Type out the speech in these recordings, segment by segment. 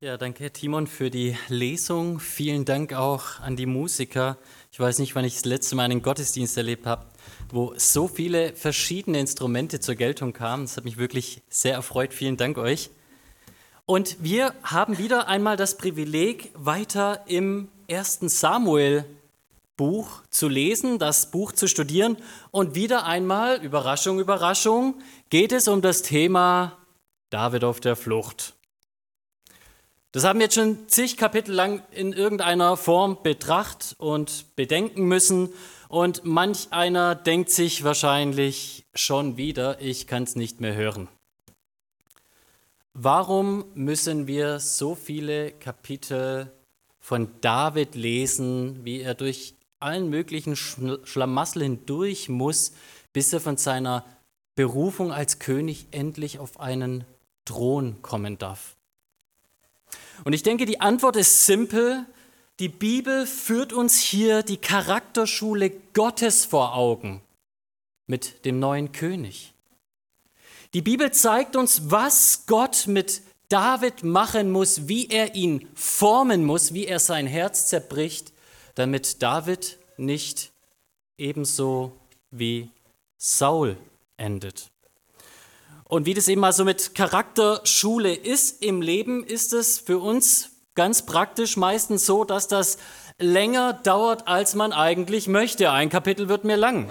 Ja, danke Timon für die Lesung. Vielen Dank auch an die Musiker. Ich weiß nicht, wann ich das letzte Mal einen Gottesdienst erlebt habe, wo so viele verschiedene Instrumente zur Geltung kamen. Das hat mich wirklich sehr erfreut. Vielen Dank euch. Und wir haben wieder einmal das Privileg, weiter im ersten Samuel Buch zu lesen, das Buch zu studieren. Und wieder einmal, Überraschung, Überraschung, geht es um das Thema David auf der Flucht. Das haben wir jetzt schon zig Kapitel lang in irgendeiner Form betrachtet und bedenken müssen. Und manch einer denkt sich wahrscheinlich schon wieder, ich kann es nicht mehr hören. Warum müssen wir so viele Kapitel von David lesen, wie er durch allen möglichen Schlamassel hindurch muss, bis er von seiner Berufung als König endlich auf einen Thron kommen darf. Und ich denke, die Antwort ist simpel. Die Bibel führt uns hier die Charakterschule Gottes vor Augen mit dem neuen König. Die Bibel zeigt uns, was Gott mit David machen muss, wie er ihn formen muss, wie er sein Herz zerbricht, damit David nicht ebenso wie Saul endet. Und wie das eben mal so mit Charakterschule ist im Leben, ist es für uns ganz praktisch meistens so, dass das länger dauert, als man eigentlich möchte. Ein Kapitel wird mir lang.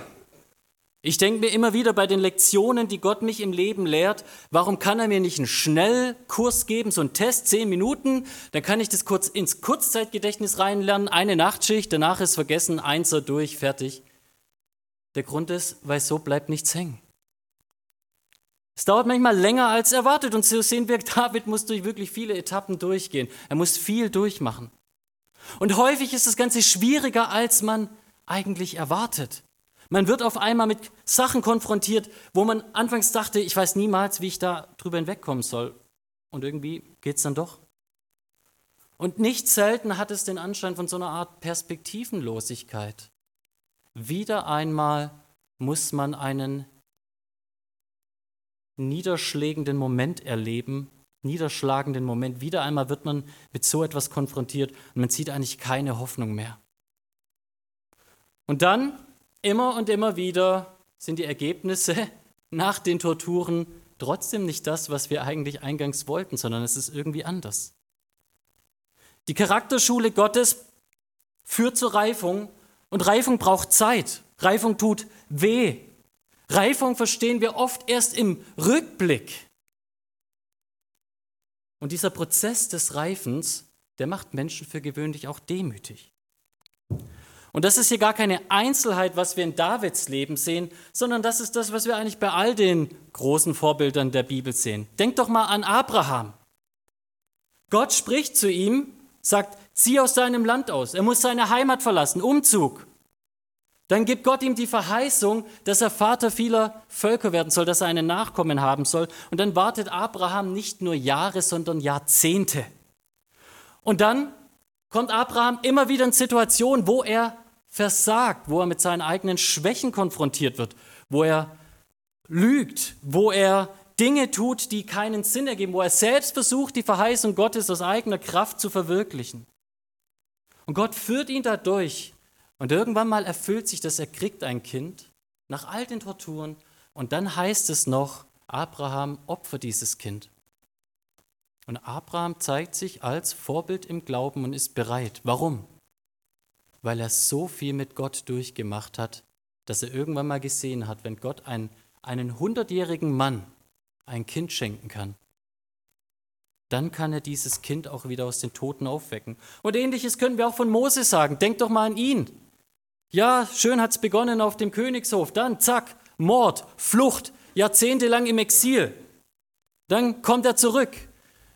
Ich denke mir immer wieder bei den Lektionen, die Gott mich im Leben lehrt, warum kann er mir nicht einen Schnellkurs geben, so einen Test, zehn Minuten, dann kann ich das kurz ins Kurzzeitgedächtnis reinlernen, eine Nachtschicht, danach ist vergessen, Einser durch, fertig. Der Grund ist, weil so bleibt nichts hängen. Es dauert manchmal länger als erwartet und so sehen wir, David muss durch wirklich viele Etappen durchgehen. Er muss viel durchmachen. Und häufig ist das Ganze schwieriger, als man eigentlich erwartet. Man wird auf einmal mit Sachen konfrontiert, wo man anfangs dachte, ich weiß niemals, wie ich da drüber hinwegkommen soll. Und irgendwie geht es dann doch. Und nicht selten hat es den Anschein von so einer Art Perspektivenlosigkeit. Wieder einmal muss man einen niederschlägenden Moment erleben, niederschlagenden Moment. Wieder einmal wird man mit so etwas konfrontiert und man sieht eigentlich keine Hoffnung mehr. Und dann Immer und immer wieder sind die Ergebnisse nach den Torturen trotzdem nicht das, was wir eigentlich eingangs wollten, sondern es ist irgendwie anders. Die Charakterschule Gottes führt zur Reifung und Reifung braucht Zeit. Reifung tut weh. Reifung verstehen wir oft erst im Rückblick. Und dieser Prozess des Reifens, der macht Menschen für gewöhnlich auch demütig. Und das ist hier gar keine Einzelheit, was wir in Davids Leben sehen, sondern das ist das, was wir eigentlich bei all den großen Vorbildern der Bibel sehen. Denkt doch mal an Abraham. Gott spricht zu ihm, sagt, zieh aus deinem Land aus. Er muss seine Heimat verlassen, Umzug. Dann gibt Gott ihm die Verheißung, dass er Vater vieler Völker werden soll, dass er einen Nachkommen haben soll. Und dann wartet Abraham nicht nur Jahre, sondern Jahrzehnte. Und dann kommt Abraham immer wieder in Situationen, wo er versagt, wo er mit seinen eigenen Schwächen konfrontiert wird, wo er lügt, wo er Dinge tut, die keinen Sinn ergeben, wo er selbst versucht, die Verheißung Gottes aus eigener Kraft zu verwirklichen. Und Gott führt ihn dadurch. Und irgendwann mal erfüllt sich das, er kriegt ein Kind nach all den Torturen. Und dann heißt es noch, Abraham opfert dieses Kind. Und Abraham zeigt sich als Vorbild im Glauben und ist bereit. Warum? weil er so viel mit Gott durchgemacht hat, dass er irgendwann mal gesehen hat, wenn Gott einen, einen hundertjährigen Mann ein Kind schenken kann, dann kann er dieses Kind auch wieder aus den Toten aufwecken. Und ähnliches können wir auch von Mose sagen. Denkt doch mal an ihn. Ja, schön hat es begonnen auf dem Königshof, dann zack, Mord, Flucht, jahrzehntelang im Exil. Dann kommt er zurück.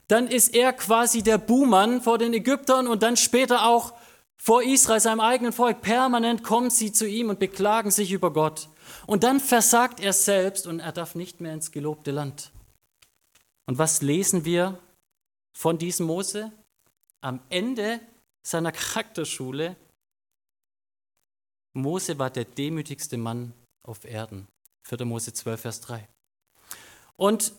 Dann ist er quasi der Buhmann vor den Ägyptern und dann später auch vor Israel, seinem eigenen Volk, permanent kommen sie zu ihm und beklagen sich über Gott. Und dann versagt er selbst und er darf nicht mehr ins gelobte Land. Und was lesen wir von diesem Mose? Am Ende seiner Charakterschule, Mose war der demütigste Mann auf Erden. 4. Mose 12, Vers 3. Und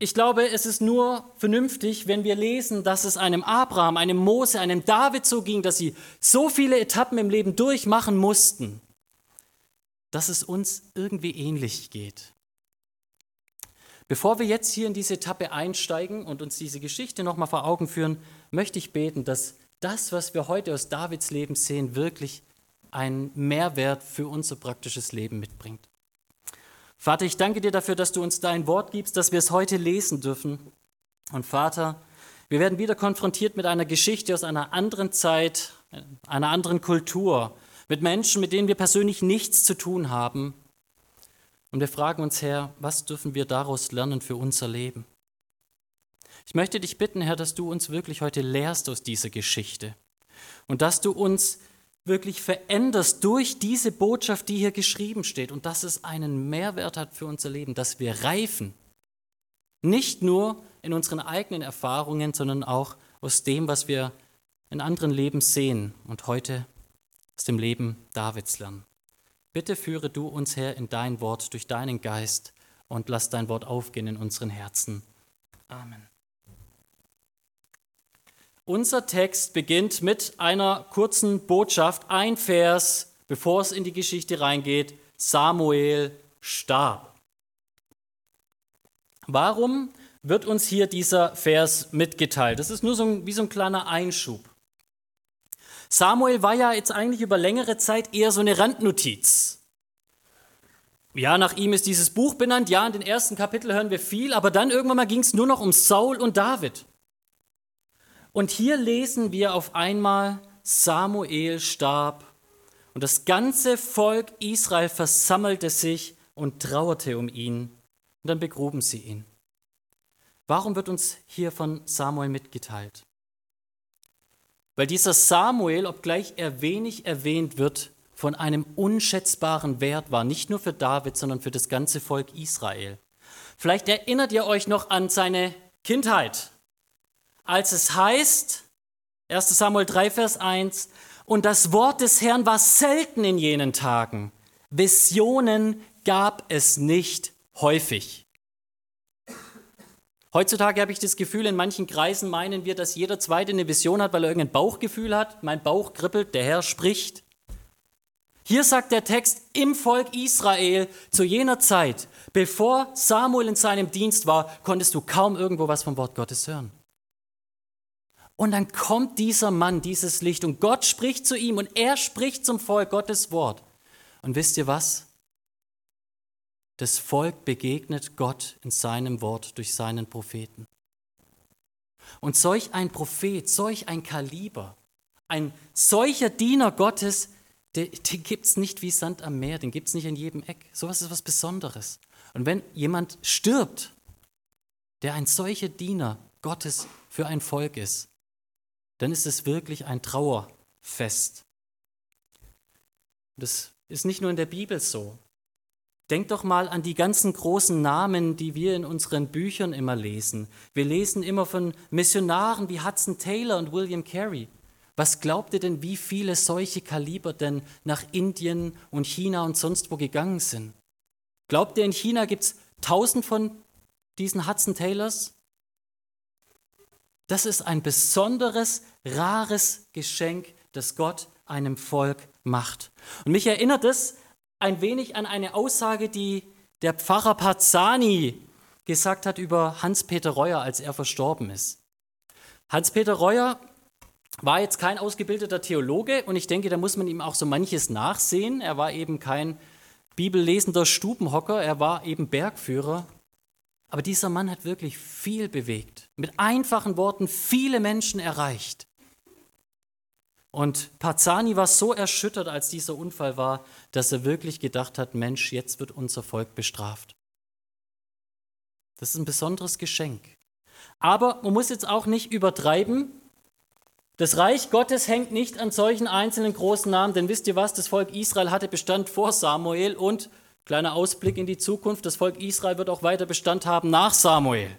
ich glaube, es ist nur vernünftig, wenn wir lesen, dass es einem Abraham, einem Mose, einem David so ging, dass sie so viele Etappen im Leben durchmachen mussten, dass es uns irgendwie ähnlich geht. Bevor wir jetzt hier in diese Etappe einsteigen und uns diese Geschichte nochmal vor Augen führen, möchte ich beten, dass das, was wir heute aus Davids Leben sehen, wirklich einen Mehrwert für unser praktisches Leben mitbringt. Vater, ich danke dir dafür, dass du uns dein Wort gibst, dass wir es heute lesen dürfen. Und Vater, wir werden wieder konfrontiert mit einer Geschichte aus einer anderen Zeit, einer anderen Kultur, mit Menschen, mit denen wir persönlich nichts zu tun haben. Und wir fragen uns, Herr, was dürfen wir daraus lernen für unser Leben? Ich möchte dich bitten, Herr, dass du uns wirklich heute lehrst aus dieser Geschichte und dass du uns wirklich veränderst durch diese Botschaft, die hier geschrieben steht und dass es einen Mehrwert hat für unser Leben, dass wir reifen. Nicht nur in unseren eigenen Erfahrungen, sondern auch aus dem, was wir in anderen Leben sehen und heute aus dem Leben Davids lernen. Bitte führe du uns, Herr, in dein Wort durch deinen Geist und lass dein Wort aufgehen in unseren Herzen. Amen. Unser Text beginnt mit einer kurzen Botschaft, ein Vers, bevor es in die Geschichte reingeht. Samuel starb. Warum wird uns hier dieser Vers mitgeteilt? Das ist nur so ein, wie so ein kleiner Einschub. Samuel war ja jetzt eigentlich über längere Zeit eher so eine Randnotiz. Ja, nach ihm ist dieses Buch benannt. Ja, in den ersten Kapiteln hören wir viel, aber dann irgendwann mal ging es nur noch um Saul und David. Und hier lesen wir auf einmal, Samuel starb und das ganze Volk Israel versammelte sich und trauerte um ihn und dann begruben sie ihn. Warum wird uns hier von Samuel mitgeteilt? Weil dieser Samuel, obgleich er wenig erwähnt wird, von einem unschätzbaren Wert war, nicht nur für David, sondern für das ganze Volk Israel. Vielleicht erinnert ihr euch noch an seine Kindheit, als es heißt, 1 Samuel 3, Vers 1, und das Wort des Herrn war selten in jenen Tagen. Visionen gab es nicht häufig. Heutzutage habe ich das Gefühl, in manchen Kreisen meinen wir, dass jeder Zweite eine Vision hat, weil er irgendein Bauchgefühl hat. Mein Bauch kribbelt, der Herr spricht. Hier sagt der Text, im Volk Israel zu jener Zeit, bevor Samuel in seinem Dienst war, konntest du kaum irgendwo was vom Wort Gottes hören. Und dann kommt dieser Mann, dieses Licht, und Gott spricht zu ihm und er spricht zum Volk Gottes Wort. Und wisst ihr was? Das Volk begegnet Gott in seinem Wort durch seinen Propheten. Und solch ein Prophet, solch ein Kaliber, ein solcher Diener Gottes, den, den gibt es nicht wie Sand am Meer, den gibt es nicht in jedem Eck. Sowas ist was Besonderes. Und wenn jemand stirbt, der ein solcher Diener Gottes für ein Volk ist, dann ist es wirklich ein Trauerfest. Das ist nicht nur in der Bibel so. Denkt doch mal an die ganzen großen Namen, die wir in unseren Büchern immer lesen. Wir lesen immer von Missionaren wie Hudson Taylor und William Carey. Was glaubt ihr denn, wie viele solche Kaliber denn nach Indien und China und sonst wo gegangen sind? Glaubt ihr, in China gibt es tausend von diesen Hudson Taylors? Das ist ein besonderes, rares Geschenk, das Gott einem Volk macht. Und mich erinnert es ein wenig an eine Aussage, die der Pfarrer Pazzani gesagt hat über Hans-Peter Reuer, als er verstorben ist. Hans-Peter Reuer war jetzt kein ausgebildeter Theologe und ich denke, da muss man ihm auch so manches nachsehen. Er war eben kein bibellesender Stubenhocker, er war eben Bergführer aber dieser Mann hat wirklich viel bewegt, mit einfachen Worten viele Menschen erreicht. Und Pazzani war so erschüttert, als dieser Unfall war, dass er wirklich gedacht hat, Mensch, jetzt wird unser Volk bestraft. Das ist ein besonderes Geschenk. Aber man muss jetzt auch nicht übertreiben. Das Reich Gottes hängt nicht an solchen einzelnen großen Namen, denn wisst ihr was, das Volk Israel hatte Bestand vor Samuel und Kleiner Ausblick in die Zukunft. Das Volk Israel wird auch weiter Bestand haben nach Samuel.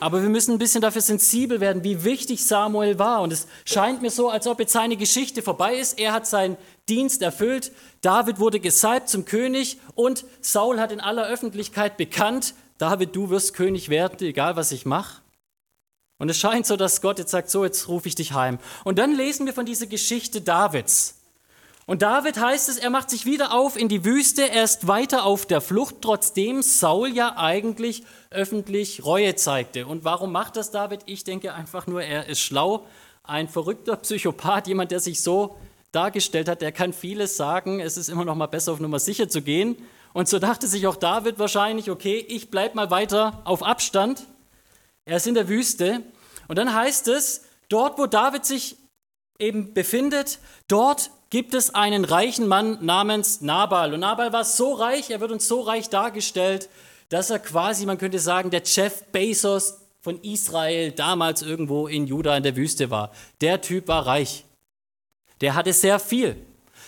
Aber wir müssen ein bisschen dafür sensibel werden, wie wichtig Samuel war. Und es scheint mir so, als ob jetzt seine Geschichte vorbei ist. Er hat seinen Dienst erfüllt. David wurde gesalbt zum König und Saul hat in aller Öffentlichkeit bekannt, David, du wirst König werden, egal was ich mache. Und es scheint so, dass Gott jetzt sagt, so, jetzt rufe ich dich heim. Und dann lesen wir von dieser Geschichte Davids. Und David heißt es, er macht sich wieder auf in die Wüste, er ist weiter auf der Flucht, trotzdem Saul ja eigentlich öffentlich Reue zeigte. Und warum macht das David? Ich denke einfach nur, er ist schlau, ein verrückter Psychopath, jemand, der sich so dargestellt hat, der kann vieles sagen, es ist immer noch mal besser auf Nummer sicher zu gehen. Und so dachte sich auch David wahrscheinlich, okay, ich bleibe mal weiter auf Abstand. Er ist in der Wüste. Und dann heißt es, dort wo David sich eben befindet, dort gibt es einen reichen Mann namens Nabal. Und Nabal war so reich, er wird uns so reich dargestellt, dass er quasi, man könnte sagen, der Jeff Bezos von Israel damals irgendwo in Juda in der Wüste war. Der Typ war reich. Der hatte sehr viel.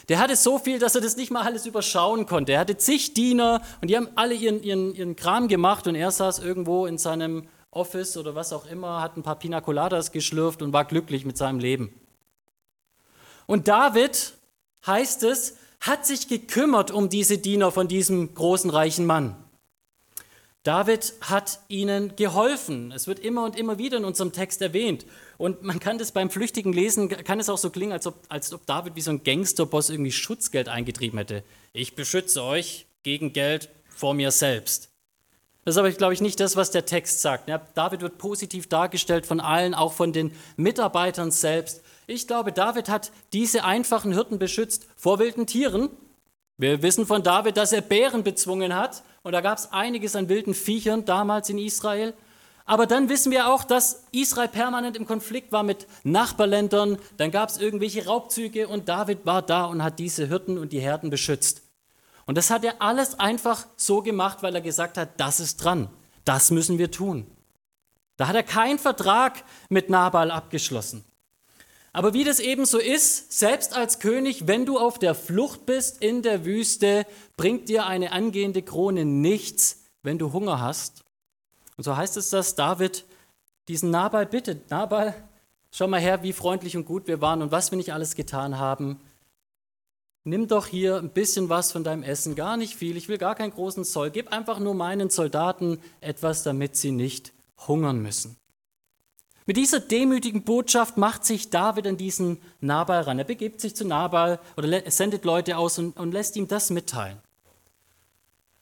Der hatte so viel, dass er das nicht mal alles überschauen konnte. Er hatte zig Diener und die haben alle ihren, ihren, ihren Kram gemacht und er saß irgendwo in seinem Office oder was auch immer, hat ein paar Pina Coladas geschlürft und war glücklich mit seinem Leben. Und David, heißt es, hat sich gekümmert um diese Diener von diesem großen reichen Mann. David hat ihnen geholfen. Es wird immer und immer wieder in unserem Text erwähnt. Und man kann das beim flüchtigen Lesen, kann es auch so klingen, als ob, als ob David wie so ein Gangsterboss irgendwie Schutzgeld eingetrieben hätte. Ich beschütze euch gegen Geld vor mir selbst. Das ist aber, glaube ich, nicht das, was der Text sagt. Ja, David wird positiv dargestellt von allen, auch von den Mitarbeitern selbst. Ich glaube, David hat diese einfachen Hirten beschützt vor wilden Tieren. Wir wissen von David, dass er Bären bezwungen hat. Und da gab es einiges an wilden Viechern damals in Israel. Aber dann wissen wir auch, dass Israel permanent im Konflikt war mit Nachbarländern. Dann gab es irgendwelche Raubzüge und David war da und hat diese Hirten und die Herden beschützt. Und das hat er alles einfach so gemacht, weil er gesagt hat, das ist dran. Das müssen wir tun. Da hat er keinen Vertrag mit Nabal abgeschlossen. Aber wie das eben so ist, selbst als König, wenn du auf der Flucht bist in der Wüste, bringt dir eine angehende Krone nichts, wenn du Hunger hast. Und so heißt es, dass David diesen Nabal bittet. Nabal, schau mal her, wie freundlich und gut wir waren und was wir nicht alles getan haben. Nimm doch hier ein bisschen was von deinem Essen, gar nicht viel, ich will gar keinen großen Zoll. Gib einfach nur meinen Soldaten etwas, damit sie nicht hungern müssen. Mit dieser demütigen Botschaft macht sich David an diesen Nabal ran. Er begibt sich zu Nabal oder sendet Leute aus und, und lässt ihm das mitteilen.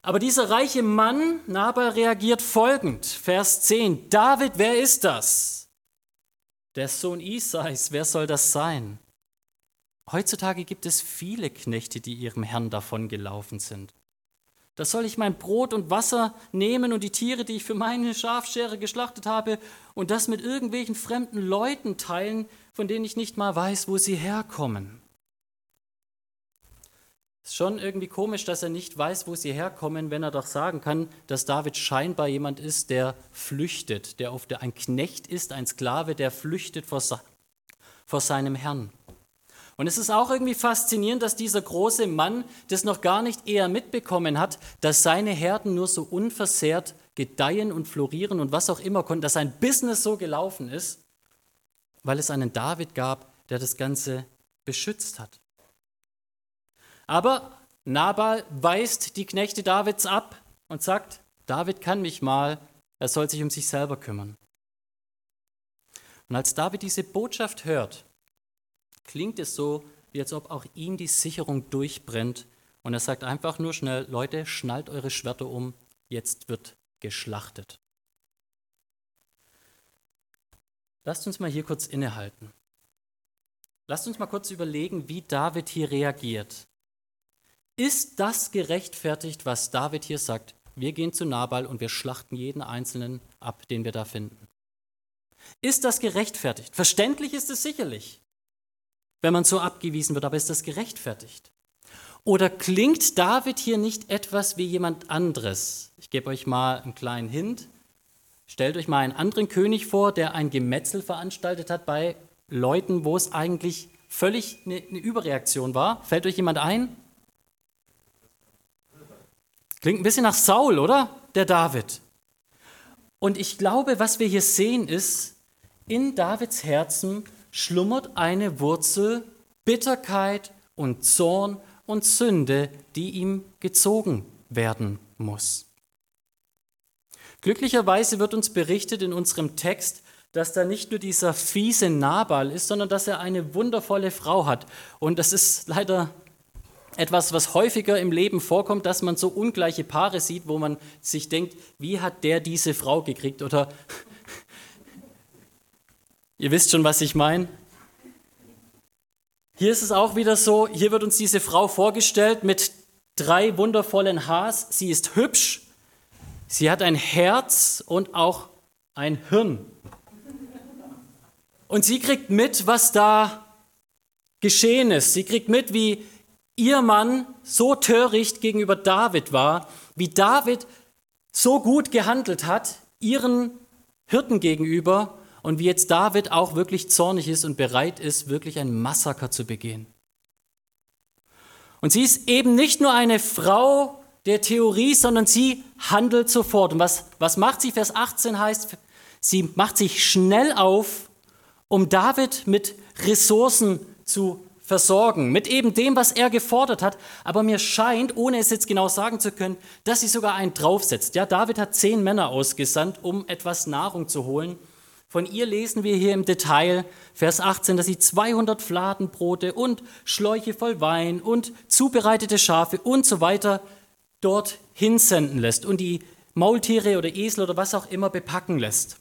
Aber dieser reiche Mann, Nabal, reagiert folgend. Vers 10. David, wer ist das? Der Sohn Isais, wer soll das sein? Heutzutage gibt es viele Knechte, die ihrem Herrn davongelaufen sind. Da soll ich mein Brot und Wasser nehmen und die Tiere, die ich für meine Schafschere geschlachtet habe, und das mit irgendwelchen fremden Leuten teilen, von denen ich nicht mal weiß, wo sie herkommen. Ist schon irgendwie komisch, dass er nicht weiß, wo sie herkommen, wenn er doch sagen kann, dass David scheinbar jemand ist, der flüchtet, der, der ein Knecht ist, ein Sklave, der flüchtet vor, vor seinem Herrn. Und es ist auch irgendwie faszinierend, dass dieser große Mann das noch gar nicht eher mitbekommen hat, dass seine Herden nur so unversehrt gedeihen und florieren und was auch immer konnten, dass sein Business so gelaufen ist, weil es einen David gab, der das Ganze beschützt hat. Aber Nabal weist die Knechte Davids ab und sagt, David kann mich mal, er soll sich um sich selber kümmern. Und als David diese Botschaft hört, klingt es so, wie als ob auch ihm die Sicherung durchbrennt und er sagt einfach nur schnell, Leute, schnallt eure Schwerter um, jetzt wird geschlachtet. Lasst uns mal hier kurz innehalten. Lasst uns mal kurz überlegen, wie David hier reagiert. Ist das gerechtfertigt, was David hier sagt? Wir gehen zu Nabal und wir schlachten jeden Einzelnen ab, den wir da finden. Ist das gerechtfertigt? Verständlich ist es sicherlich, wenn man so abgewiesen wird, aber ist das gerechtfertigt? Oder klingt David hier nicht etwas wie jemand anderes? Ich gebe euch mal einen kleinen Hint. Stellt euch mal einen anderen König vor, der ein Gemetzel veranstaltet hat bei Leuten, wo es eigentlich völlig eine, eine Überreaktion war. Fällt euch jemand ein? Klingt ein bisschen nach Saul, oder? Der David. Und ich glaube, was wir hier sehen, ist, in Davids Herzen schlummert eine Wurzel Bitterkeit und Zorn und Sünde, die ihm gezogen werden muss. Glücklicherweise wird uns berichtet in unserem Text, dass da nicht nur dieser fiese Nabal ist, sondern dass er eine wundervolle Frau hat. Und das ist leider etwas, was häufiger im Leben vorkommt, dass man so ungleiche Paare sieht, wo man sich denkt, wie hat der diese Frau gekriegt? Oder ihr wisst schon, was ich meine. Hier ist es auch wieder so, hier wird uns diese Frau vorgestellt mit drei wundervollen Haars. Sie ist hübsch, sie hat ein Herz und auch ein Hirn. Und sie kriegt mit, was da geschehen ist. Sie kriegt mit, wie ihr Mann so töricht gegenüber David war, wie David so gut gehandelt hat, ihren Hirten gegenüber und wie jetzt David auch wirklich zornig ist und bereit ist, wirklich ein Massaker zu begehen. Und sie ist eben nicht nur eine Frau der Theorie, sondern sie handelt sofort. Und was, was macht sie? Vers 18 heißt, sie macht sich schnell auf um David mit Ressourcen zu versorgen, mit eben dem, was er gefordert hat. Aber mir scheint, ohne es jetzt genau sagen zu können, dass sie sogar einen draufsetzt. Ja, David hat zehn Männer ausgesandt, um etwas Nahrung zu holen. Von ihr lesen wir hier im Detail, Vers 18, dass sie 200 Fladenbrote und Schläuche voll Wein und zubereitete Schafe und so weiter dort hinsenden lässt und die Maultiere oder Esel oder was auch immer bepacken lässt.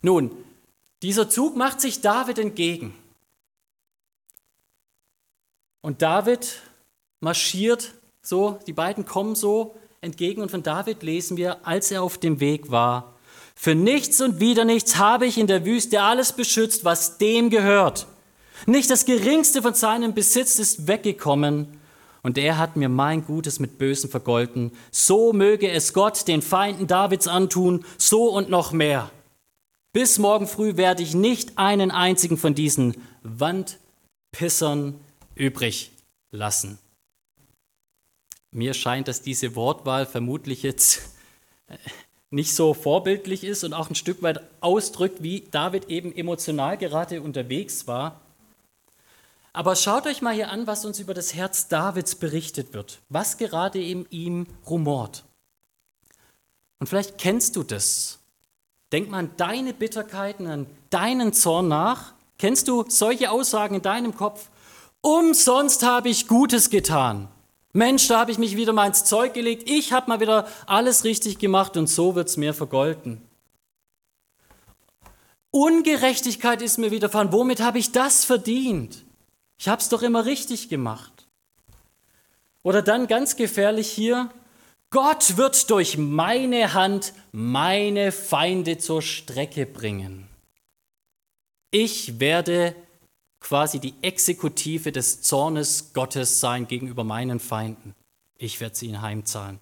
Nun, dieser Zug macht sich David entgegen. Und David marschiert so, die beiden kommen so entgegen und von David lesen wir, als er auf dem Weg war, für nichts und wieder nichts habe ich in der Wüste alles beschützt, was dem gehört. Nicht das geringste von seinem Besitz ist weggekommen, und er hat mir mein Gutes mit Bösen vergolten. So möge es Gott den Feinden Davids antun, so und noch mehr. Bis morgen früh werde ich nicht einen einzigen von diesen Wandpissern übrig lassen. Mir scheint, dass diese Wortwahl vermutlich jetzt nicht so vorbildlich ist und auch ein Stück weit ausdrückt, wie David eben emotional gerade unterwegs war. Aber schaut euch mal hier an, was uns über das Herz Davids berichtet wird, was gerade in ihm rumort. Und vielleicht kennst du das. Denk mal an deine Bitterkeiten, an deinen Zorn nach. Kennst du solche Aussagen in deinem Kopf? Umsonst habe ich Gutes getan. Mensch, da habe ich mich wieder mal ins Zeug gelegt. Ich habe mal wieder alles richtig gemacht und so wird es mir vergolten. Ungerechtigkeit ist mir widerfahren. Womit habe ich das verdient? Ich habe es doch immer richtig gemacht. Oder dann ganz gefährlich hier, Gott wird durch meine Hand meine Feinde zur Strecke bringen. Ich werde quasi die Exekutive des Zornes Gottes sein gegenüber meinen Feinden. Ich werde sie ihnen heimzahlen.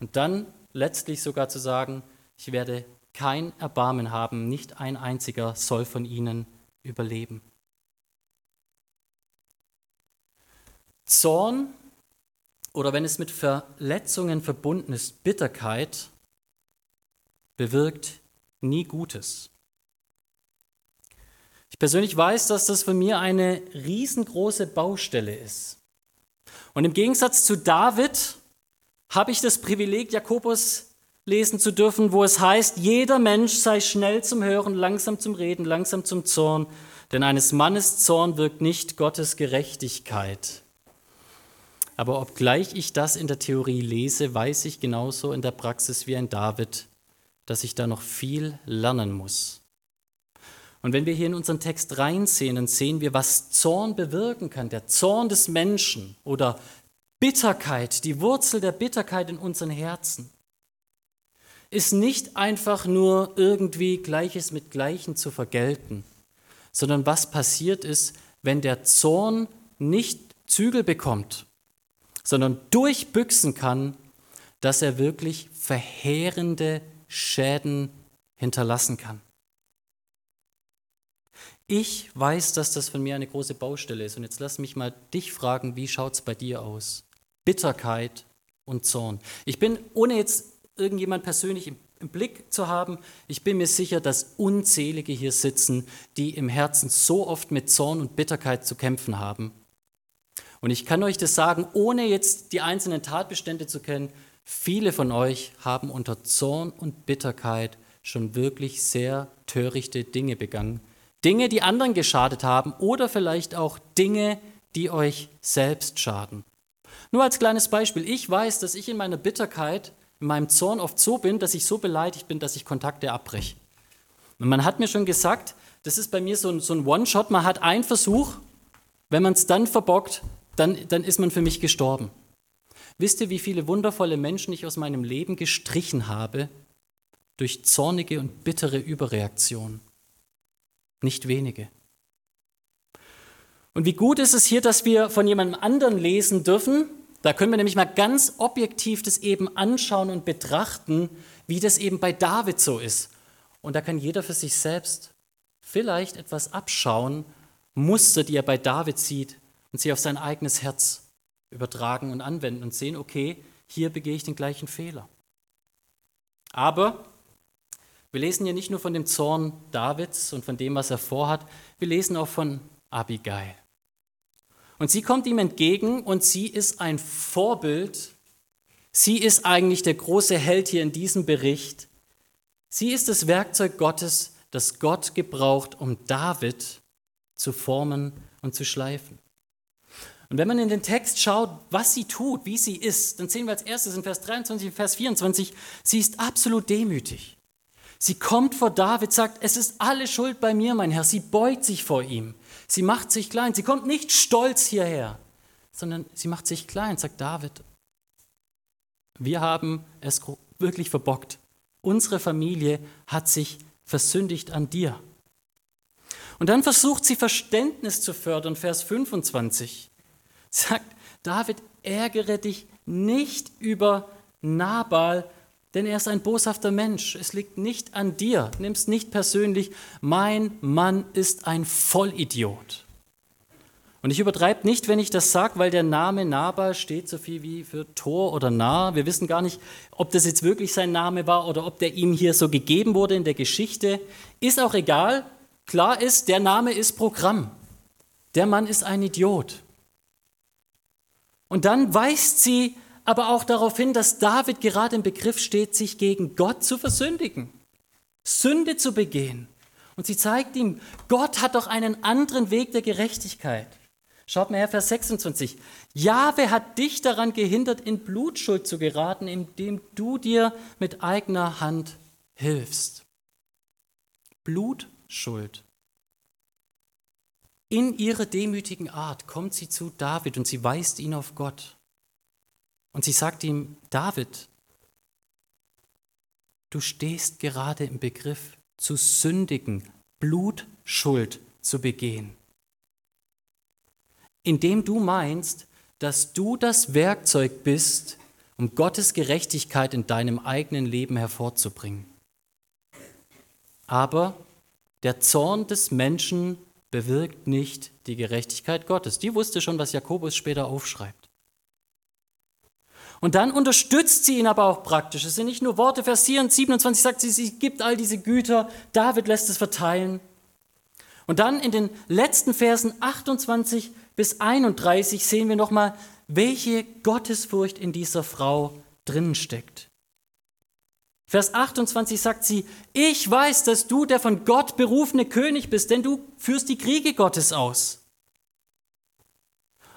Und dann letztlich sogar zu sagen, ich werde kein Erbarmen haben, nicht ein einziger soll von ihnen überleben. Zorn oder wenn es mit Verletzungen verbunden ist, Bitterkeit bewirkt nie Gutes. Ich persönlich weiß, dass das für mir eine riesengroße Baustelle ist. Und im Gegensatz zu David habe ich das Privileg, Jakobus lesen zu dürfen, wo es heißt, jeder Mensch sei schnell zum Hören, langsam zum Reden, langsam zum Zorn, denn eines Mannes Zorn wirkt nicht Gottes Gerechtigkeit. Aber obgleich ich das in der Theorie lese, weiß ich genauso in der Praxis wie ein David, dass ich da noch viel lernen muss. Und wenn wir hier in unseren Text reinsehen, dann sehen wir, was Zorn bewirken kann. Der Zorn des Menschen oder Bitterkeit, die Wurzel der Bitterkeit in unseren Herzen, ist nicht einfach nur irgendwie Gleiches mit Gleichen zu vergelten, sondern was passiert ist, wenn der Zorn nicht Zügel bekommt sondern durchbüchsen kann, dass er wirklich verheerende Schäden hinterlassen kann. Ich weiß, dass das von mir eine große Baustelle ist. Und jetzt lass mich mal dich fragen, wie schaut es bei dir aus? Bitterkeit und Zorn. Ich bin, ohne jetzt irgendjemand persönlich im, im Blick zu haben, ich bin mir sicher, dass unzählige hier sitzen, die im Herzen so oft mit Zorn und Bitterkeit zu kämpfen haben. Und ich kann euch das sagen, ohne jetzt die einzelnen Tatbestände zu kennen, Viele von euch haben unter Zorn und Bitterkeit schon wirklich sehr törichte Dinge begangen. Dinge, die anderen geschadet haben oder vielleicht auch Dinge, die euch selbst schaden. Nur als kleines Beispiel, ich weiß, dass ich in meiner Bitterkeit, in meinem Zorn oft so bin, dass ich so beleidigt bin, dass ich Kontakte abbreche. Und man hat mir schon gesagt, das ist bei mir so ein, so ein One-Shot, man hat einen Versuch, wenn man es dann verbockt, dann, dann ist man für mich gestorben. Wisst ihr, wie viele wundervolle Menschen ich aus meinem Leben gestrichen habe durch zornige und bittere Überreaktion? Nicht wenige. Und wie gut ist es hier, dass wir von jemandem anderen lesen dürfen? Da können wir nämlich mal ganz objektiv das eben anschauen und betrachten, wie das eben bei David so ist. Und da kann jeder für sich selbst vielleicht etwas abschauen, Muster, die er bei David sieht und sie auf sein eigenes Herz übertragen und anwenden und sehen, okay, hier begehe ich den gleichen Fehler. Aber wir lesen hier nicht nur von dem Zorn Davids und von dem, was er vorhat, wir lesen auch von Abigail. Und sie kommt ihm entgegen und sie ist ein Vorbild. Sie ist eigentlich der große Held hier in diesem Bericht. Sie ist das Werkzeug Gottes, das Gott gebraucht, um David zu formen und zu schleifen. Und wenn man in den Text schaut, was sie tut, wie sie ist, dann sehen wir als erstes in Vers 23 und Vers 24, sie ist absolut demütig. Sie kommt vor David, sagt, es ist alle Schuld bei mir, mein Herr. Sie beugt sich vor ihm. Sie macht sich klein. Sie kommt nicht stolz hierher, sondern sie macht sich klein, sagt David. Wir haben es wirklich verbockt. Unsere Familie hat sich versündigt an dir. Und dann versucht sie Verständnis zu fördern, Vers 25 sagt David, ärgere dich nicht über Nabal, denn er ist ein boshafter Mensch. Es liegt nicht an dir. Nimm es nicht persönlich. Mein Mann ist ein Vollidiot. Und ich übertreibe nicht, wenn ich das sage, weil der Name Nabal steht so viel wie für Tor oder Nah. Wir wissen gar nicht, ob das jetzt wirklich sein Name war oder ob der ihm hier so gegeben wurde in der Geschichte. Ist auch egal. Klar ist, der Name ist Programm. Der Mann ist ein Idiot. Und dann weist sie aber auch darauf hin, dass David gerade im Begriff steht, sich gegen Gott zu versündigen, Sünde zu begehen. Und sie zeigt ihm, Gott hat doch einen anderen Weg der Gerechtigkeit. Schaut mal her, Vers 26. Jahwe hat dich daran gehindert, in Blutschuld zu geraten, indem du dir mit eigener Hand hilfst. Blutschuld. In ihrer demütigen Art kommt sie zu David und sie weist ihn auf Gott. Und sie sagt ihm, David, du stehst gerade im Begriff zu sündigen, Blutschuld zu begehen. Indem du meinst, dass du das Werkzeug bist, um Gottes Gerechtigkeit in deinem eigenen Leben hervorzubringen. Aber der Zorn des Menschen bewirkt nicht die Gerechtigkeit Gottes. Die wusste schon, was Jakobus später aufschreibt. Und dann unterstützt sie ihn aber auch praktisch. Es sind nicht nur Worte, Vers 27 sagt sie, sie gibt all diese Güter, David lässt es verteilen. Und dann in den letzten Versen 28 bis 31 sehen wir nochmal, welche Gottesfurcht in dieser Frau drinnen steckt. Vers 28 sagt sie, ich weiß, dass du der von Gott berufene König bist, denn du führst die Kriege Gottes aus.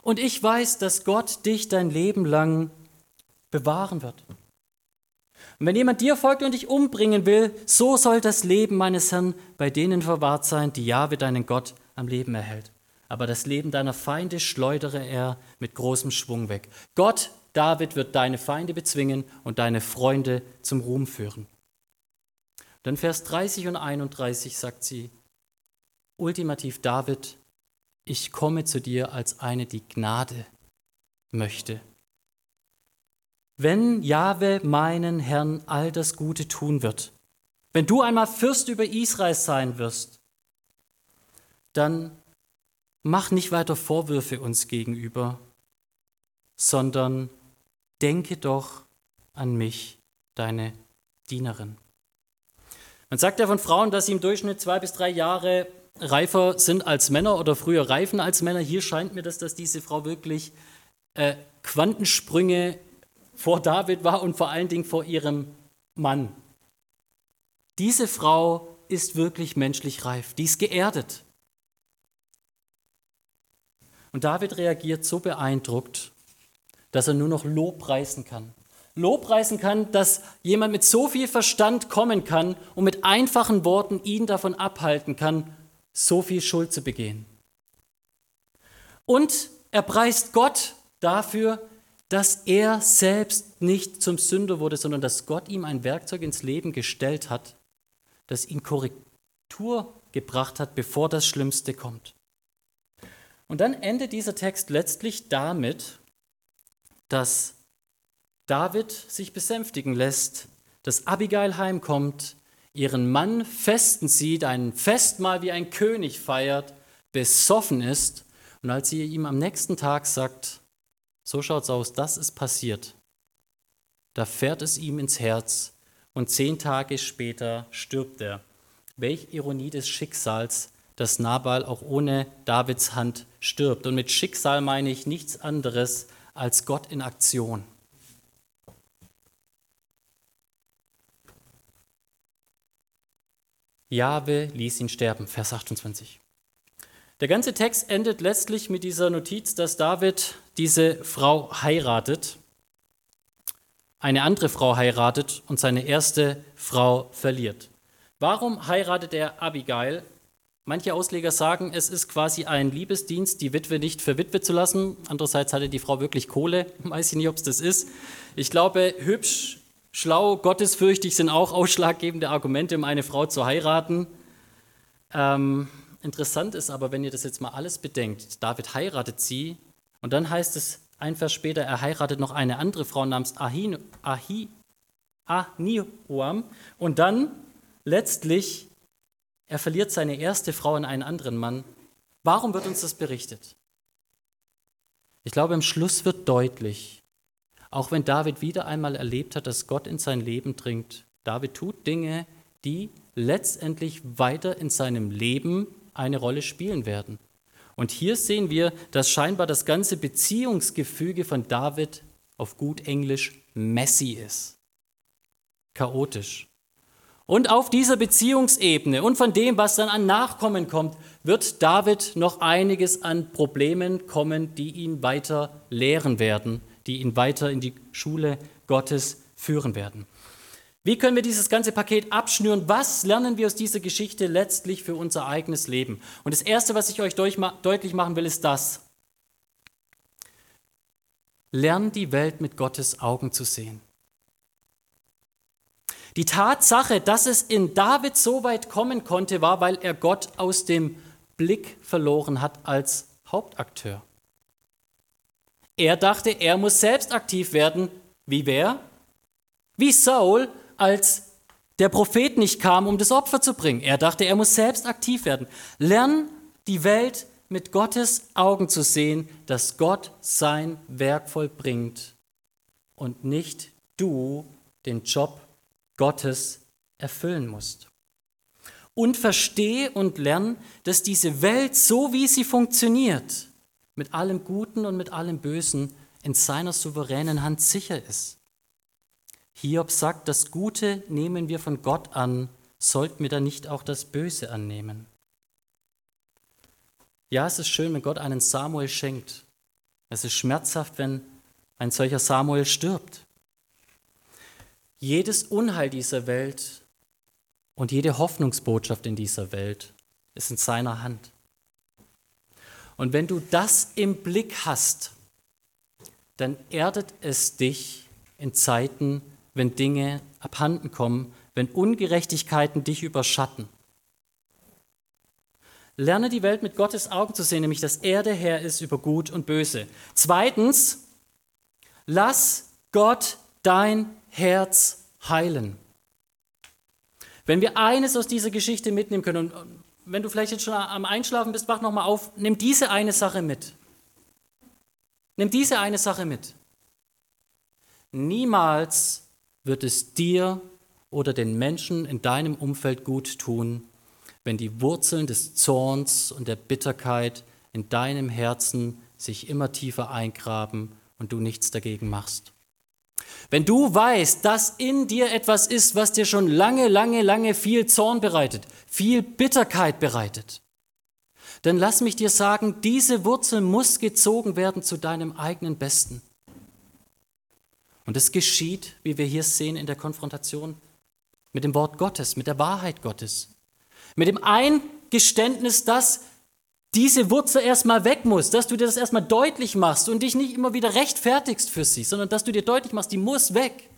Und ich weiß, dass Gott dich dein Leben lang bewahren wird. Und wenn jemand dir folgt und dich umbringen will, so soll das Leben meines Herrn bei denen verwahrt sein, die Jahwe deinen Gott am Leben erhält. Aber das Leben deiner Feinde schleudere er mit großem Schwung weg. Gott David wird deine Feinde bezwingen und deine Freunde zum Ruhm führen. Dann Vers 30 und 31 sagt sie, ultimativ David, ich komme zu dir als eine, die Gnade möchte. Wenn Jahwe meinen Herrn all das Gute tun wird, wenn du einmal Fürst über Israel sein wirst, dann mach nicht weiter Vorwürfe uns gegenüber, sondern denke doch an mich, deine Dienerin. Man sagt ja von Frauen, dass sie im Durchschnitt zwei bis drei Jahre reifer sind als Männer oder früher reifen als Männer. Hier scheint mir das, dass diese Frau wirklich äh, Quantensprünge vor David war und vor allen Dingen vor ihrem Mann. Diese Frau ist wirklich menschlich reif, die ist geerdet. Und David reagiert so beeindruckt, dass er nur noch Lobpreisen kann. Lobpreisen kann, dass jemand mit so viel Verstand kommen kann und mit einfachen Worten ihn davon abhalten kann, so viel Schuld zu begehen. Und er preist Gott dafür, dass er selbst nicht zum Sünder wurde, sondern dass Gott ihm ein Werkzeug ins Leben gestellt hat, das ihn Korrektur gebracht hat, bevor das Schlimmste kommt. Und dann endet dieser Text letztlich damit, dass David sich besänftigen lässt, dass Abigail heimkommt, ihren Mann festen sieht, ein Festmahl wie ein König feiert, besoffen ist und als sie ihm am nächsten Tag sagt, so schaut's aus, das ist passiert, da fährt es ihm ins Herz und zehn Tage später stirbt er. Welch Ironie des Schicksals, dass Nabal auch ohne Davids Hand stirbt. Und mit Schicksal meine ich nichts anderes als Gott in Aktion. Jahwe ließ ihn sterben, Vers 28. Der ganze Text endet letztlich mit dieser Notiz, dass David diese Frau heiratet, eine andere Frau heiratet und seine erste Frau verliert. Warum heiratet er Abigail? Manche Ausleger sagen, es ist quasi ein Liebesdienst, die Witwe nicht verwitwe zu lassen. Andererseits hatte die Frau wirklich Kohle. Weiß ich nicht, ob es das ist. Ich glaube, hübsch, schlau, gottesfürchtig sind auch ausschlaggebende Argumente, um eine Frau zu heiraten. Ähm, interessant ist aber, wenn ihr das jetzt mal alles bedenkt, David heiratet sie und dann heißt es ein Vers später, er heiratet noch eine andere Frau namens Ahin, Ahi, Ahnihuam und dann letztlich er verliert seine erste Frau an einen anderen Mann. Warum wird uns das berichtet? Ich glaube, im Schluss wird deutlich, auch wenn David wieder einmal erlebt hat, dass Gott in sein Leben dringt, David tut Dinge, die letztendlich weiter in seinem Leben eine Rolle spielen werden. Und hier sehen wir, dass scheinbar das ganze Beziehungsgefüge von David auf gut Englisch messy ist. Chaotisch. Und auf dieser Beziehungsebene und von dem, was dann an Nachkommen kommt, wird David noch einiges an Problemen kommen, die ihn weiter lehren werden, die ihn weiter in die Schule Gottes führen werden. Wie können wir dieses ganze Paket abschnüren? Was lernen wir aus dieser Geschichte letztlich für unser eigenes Leben? Und das Erste, was ich euch deutlich machen will, ist das. Lernt die Welt mit Gottes Augen zu sehen. Die Tatsache, dass es in David so weit kommen konnte, war, weil er Gott aus dem Blick verloren hat als Hauptakteur. Er dachte, er muss selbst aktiv werden. Wie wer? Wie Saul, als der Prophet nicht kam, um das Opfer zu bringen. Er dachte, er muss selbst aktiv werden. Lern die Welt mit Gottes Augen zu sehen, dass Gott sein Werk vollbringt und nicht du den Job Gottes erfüllen musst. Und verstehe und lerne, dass diese Welt, so wie sie funktioniert, mit allem Guten und mit allem Bösen in seiner souveränen Hand sicher ist. Hiob sagt, das Gute nehmen wir von Gott an, sollten wir dann nicht auch das Böse annehmen? Ja, es ist schön, wenn Gott einen Samuel schenkt. Es ist schmerzhaft, wenn ein solcher Samuel stirbt. Jedes Unheil dieser Welt und jede Hoffnungsbotschaft in dieser Welt ist in seiner Hand. Und wenn du das im Blick hast, dann erdet es dich in Zeiten, wenn Dinge abhanden kommen, wenn Ungerechtigkeiten dich überschatten. Lerne die Welt mit Gottes Augen zu sehen, nämlich dass er der Herr ist über Gut und Böse. Zweitens, lass Gott dein Herz heilen. Wenn wir eines aus dieser Geschichte mitnehmen können, und wenn du vielleicht jetzt schon am Einschlafen bist, wach nochmal auf, nimm diese eine Sache mit. Nimm diese eine Sache mit. Niemals wird es dir oder den Menschen in deinem Umfeld gut tun, wenn die Wurzeln des Zorns und der Bitterkeit in deinem Herzen sich immer tiefer eingraben und du nichts dagegen machst. Wenn du weißt, dass in dir etwas ist, was dir schon lange, lange, lange viel Zorn bereitet, viel Bitterkeit bereitet, dann lass mich dir sagen, diese Wurzel muss gezogen werden zu deinem eigenen Besten. Und es geschieht, wie wir hier sehen in der Konfrontation, mit dem Wort Gottes, mit der Wahrheit Gottes, mit dem Eingeständnis, dass diese Wurzel erstmal weg muss, dass du dir das erstmal deutlich machst und dich nicht immer wieder rechtfertigst für sie, sondern dass du dir deutlich machst, die muss weg.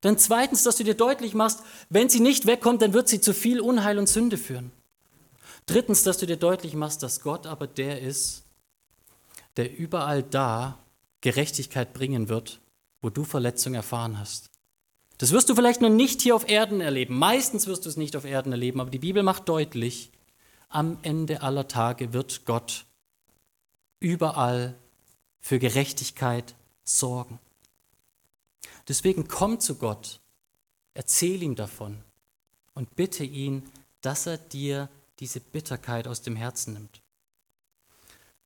Dann zweitens, dass du dir deutlich machst, wenn sie nicht wegkommt, dann wird sie zu viel Unheil und Sünde führen. Drittens, dass du dir deutlich machst, dass Gott aber der ist, der überall da Gerechtigkeit bringen wird, wo du Verletzung erfahren hast. Das wirst du vielleicht noch nicht hier auf Erden erleben. Meistens wirst du es nicht auf Erden erleben, aber die Bibel macht deutlich, am Ende aller Tage wird Gott überall für Gerechtigkeit sorgen. Deswegen komm zu Gott, erzähl ihm davon und bitte ihn, dass er dir diese Bitterkeit aus dem Herzen nimmt.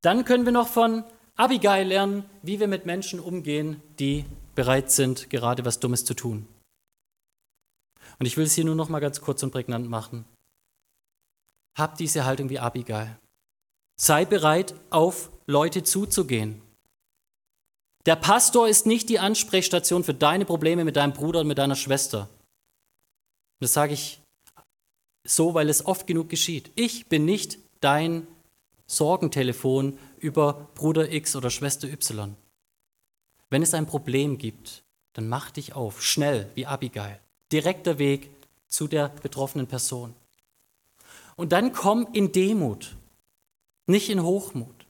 Dann können wir noch von Abigail lernen, wie wir mit Menschen umgehen, die bereit sind, gerade was Dummes zu tun. Und ich will es hier nur noch mal ganz kurz und prägnant machen. Hab diese Haltung wie Abigail. Sei bereit, auf Leute zuzugehen. Der Pastor ist nicht die Ansprechstation für deine Probleme mit deinem Bruder und mit deiner Schwester. Das sage ich so, weil es oft genug geschieht. Ich bin nicht dein Sorgentelefon über Bruder X oder Schwester Y. Wenn es ein Problem gibt, dann mach dich auf, schnell wie Abigail. Direkter Weg zu der betroffenen Person. Und dann komm in Demut, nicht in Hochmut.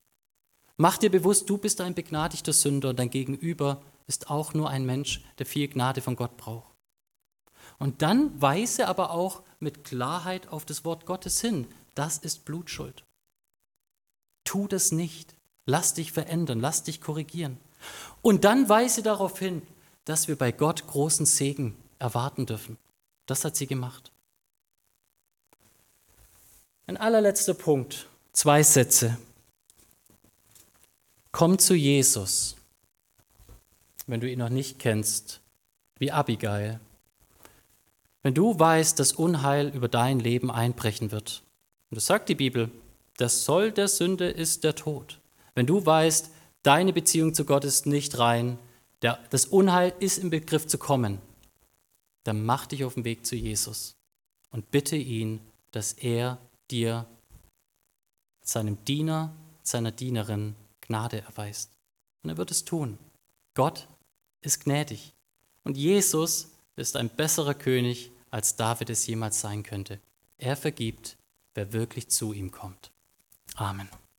Mach dir bewusst, du bist ein begnadigter Sünder und dein Gegenüber ist auch nur ein Mensch, der viel Gnade von Gott braucht. Und dann weise aber auch mit Klarheit auf das Wort Gottes hin. Das ist Blutschuld. Tu das nicht. Lass dich verändern, lass dich korrigieren. Und dann weise darauf hin, dass wir bei Gott großen Segen erwarten dürfen. Das hat sie gemacht. Ein allerletzter Punkt, zwei Sätze. Komm zu Jesus, wenn du ihn noch nicht kennst, wie Abigail. Wenn du weißt, dass Unheil über dein Leben einbrechen wird, und das sagt die Bibel, das Soll der Sünde ist der Tod. Wenn du weißt, deine Beziehung zu Gott ist nicht rein, der, das Unheil ist im Begriff zu kommen, dann mach dich auf den Weg zu Jesus und bitte ihn, dass er dir seinem Diener, seiner Dienerin Gnade erweist. Und er wird es tun. Gott ist gnädig. Und Jesus ist ein besserer König, als David es jemals sein könnte. Er vergibt, wer wirklich zu ihm kommt. Amen.